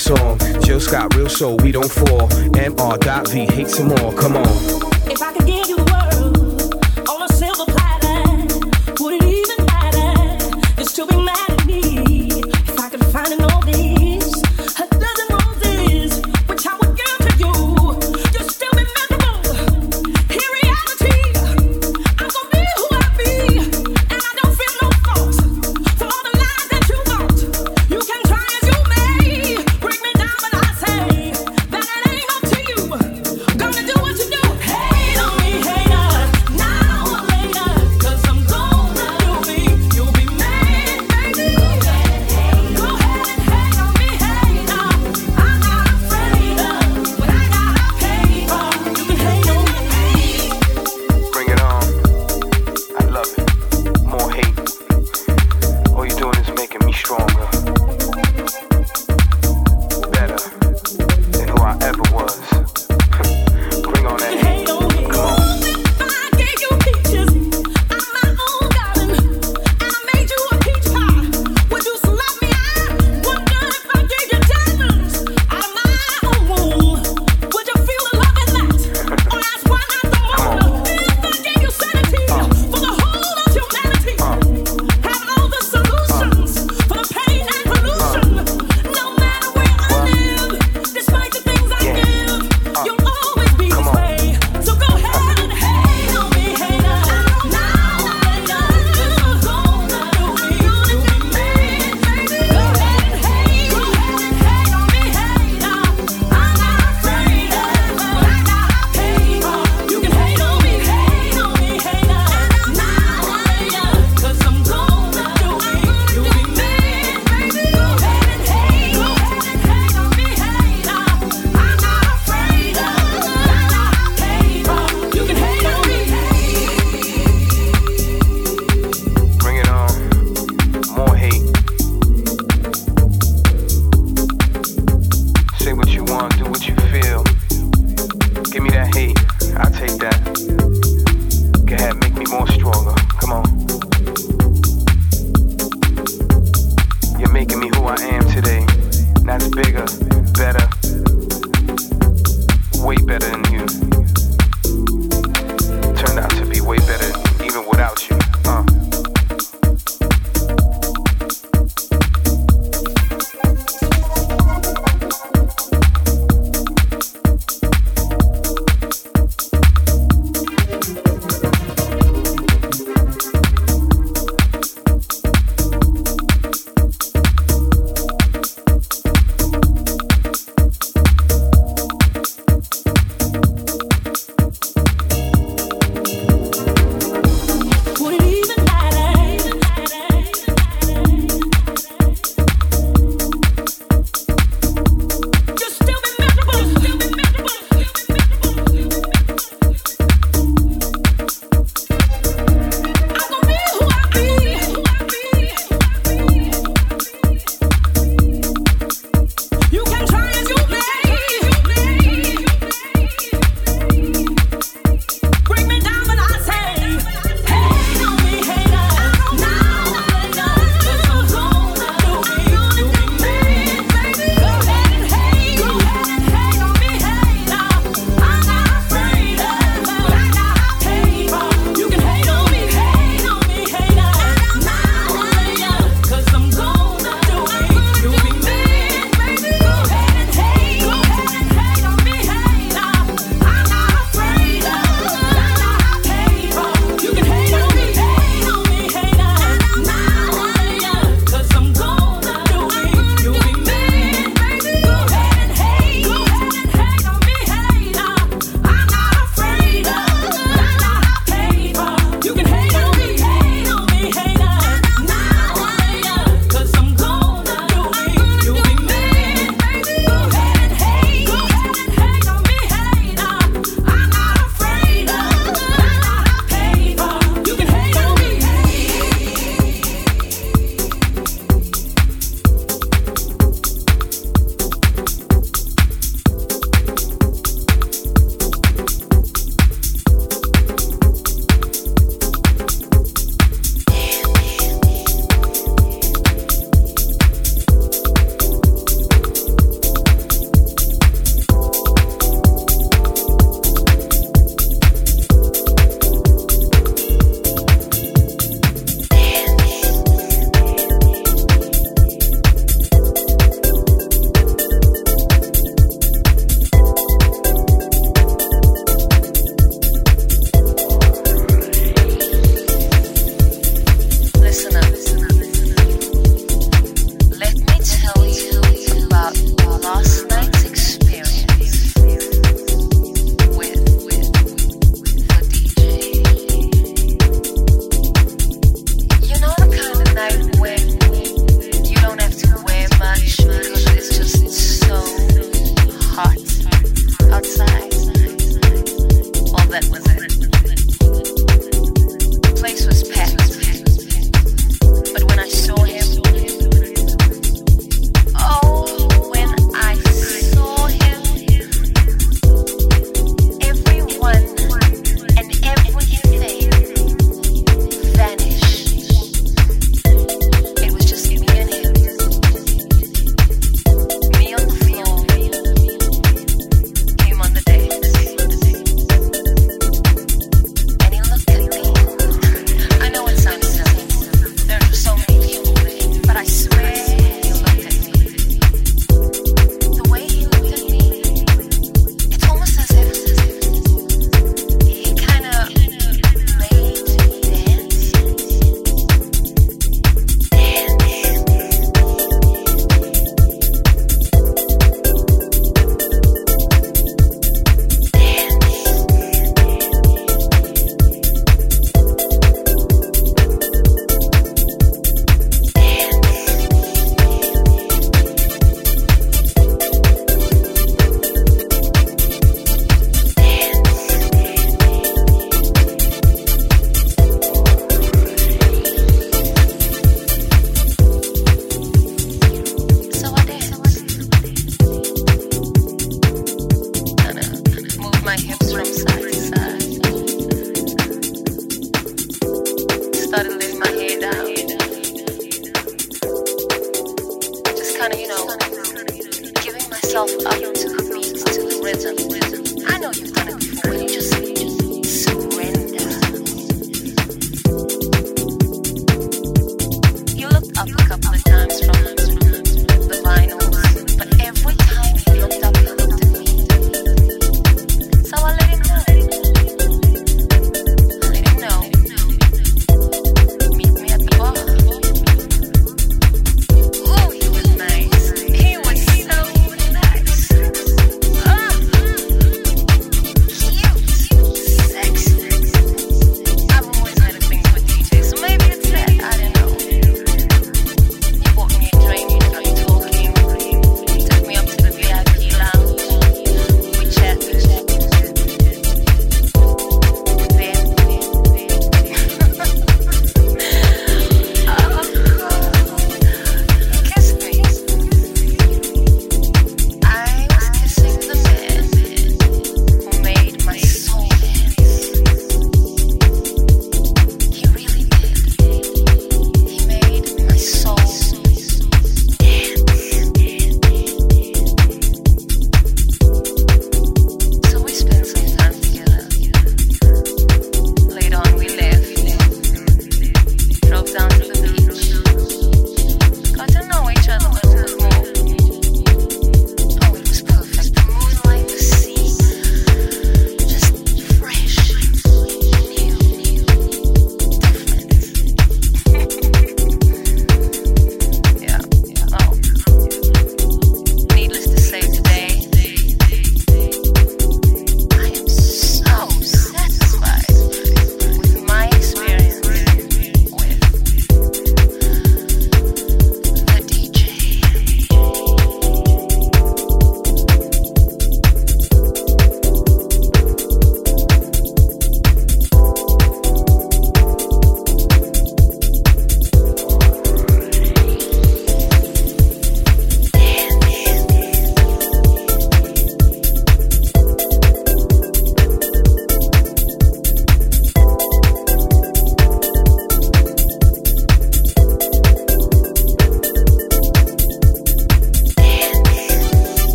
song. Just got real soul, we don't fall. MR.V, hate some more, come on.